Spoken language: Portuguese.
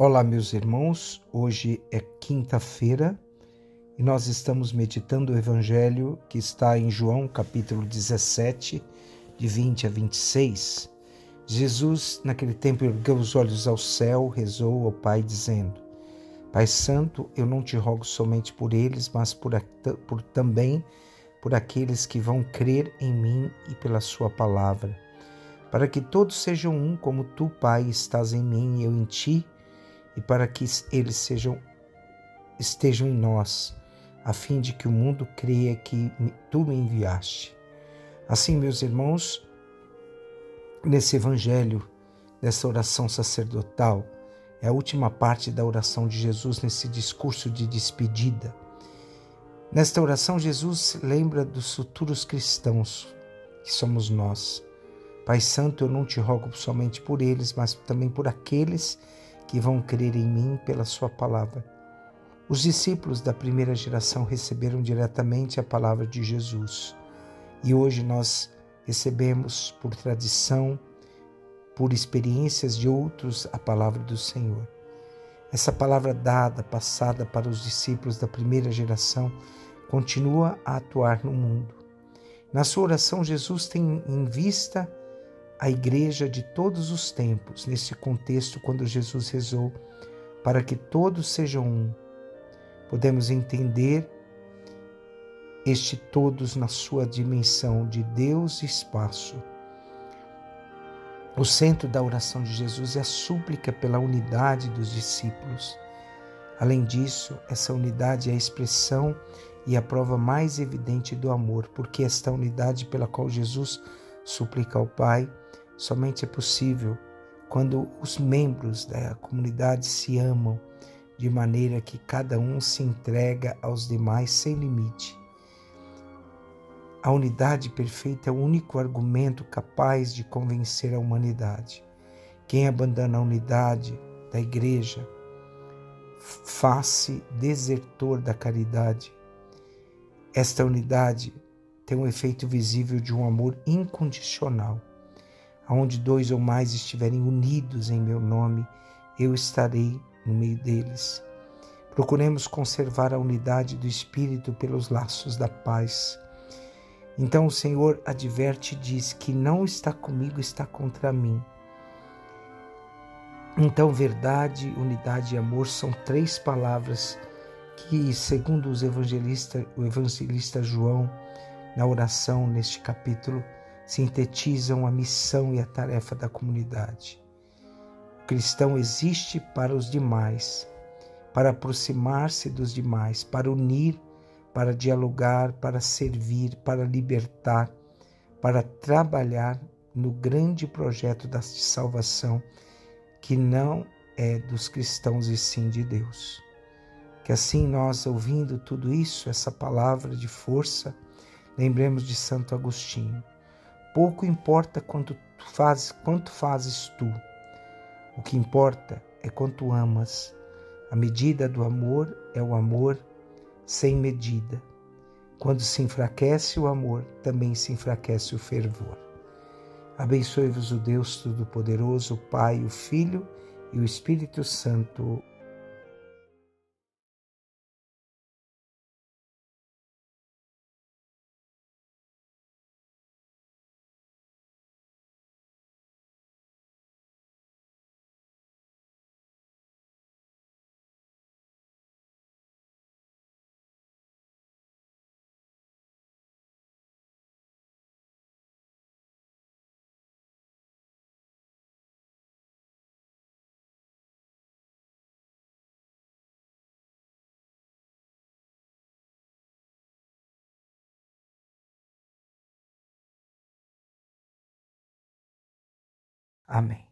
Olá, meus irmãos. Hoje é quinta-feira e nós estamos meditando o evangelho que está em João, capítulo 17, de 20 a 26. Jesus, naquele tempo, ergueu os olhos ao céu, rezou ao Pai, dizendo: Pai Santo, eu não te rogo somente por eles, mas por, por também por aqueles que vão crer em mim e pela Sua palavra, para que todos sejam um, como tu, Pai, estás em mim e eu em ti e para que eles sejam estejam em nós, a fim de que o mundo creia que tu me enviaste. Assim, meus irmãos, nesse evangelho, nessa oração sacerdotal, é a última parte da oração de Jesus nesse discurso de despedida. Nesta oração, Jesus lembra dos futuros cristãos, que somos nós. Pai Santo, eu não te rogo somente por eles, mas também por aqueles que que vão crer em mim pela Sua palavra. Os discípulos da primeira geração receberam diretamente a palavra de Jesus e hoje nós recebemos por tradição, por experiências de outros, a palavra do Senhor. Essa palavra dada, passada para os discípulos da primeira geração, continua a atuar no mundo. Na sua oração, Jesus tem em vista a igreja de todos os tempos, nesse contexto, quando Jesus rezou para que todos sejam um. Podemos entender este todos na sua dimensão de Deus e espaço. O centro da oração de Jesus é a súplica pela unidade dos discípulos. Além disso, essa unidade é a expressão e a prova mais evidente do amor, porque esta unidade pela qual Jesus suplica ao Pai somente é possível quando os membros da comunidade se amam de maneira que cada um se entrega aos demais sem limite. A unidade perfeita é o único argumento capaz de convencer a humanidade. Quem abandona a unidade da igreja faz-se desertor da caridade. Esta unidade tem um efeito visível de um amor incondicional. Onde dois ou mais estiverem unidos em meu nome, eu estarei no meio deles. Procuremos conservar a unidade do Espírito pelos laços da paz. Então o Senhor adverte e diz que não está comigo, está contra mim. Então, verdade, unidade e amor são três palavras que, segundo os evangelistas, o evangelista João, na oração neste capítulo, sintetizam a missão e a tarefa da comunidade. O cristão existe para os demais, para aproximar-se dos demais, para unir, para dialogar, para servir, para libertar, para trabalhar no grande projeto da salvação que não é dos cristãos e sim de Deus. Que assim nós, ouvindo tudo isso, essa palavra de força, lembremos de Santo Agostinho. Pouco importa quanto fazes, quanto fazes tu. O que importa é quanto amas. A medida do amor é o amor sem medida. Quando se enfraquece o amor, também se enfraquece o fervor. Abençoe-vos o Deus Todo-Poderoso, o Pai, o Filho e o Espírito Santo. Amém.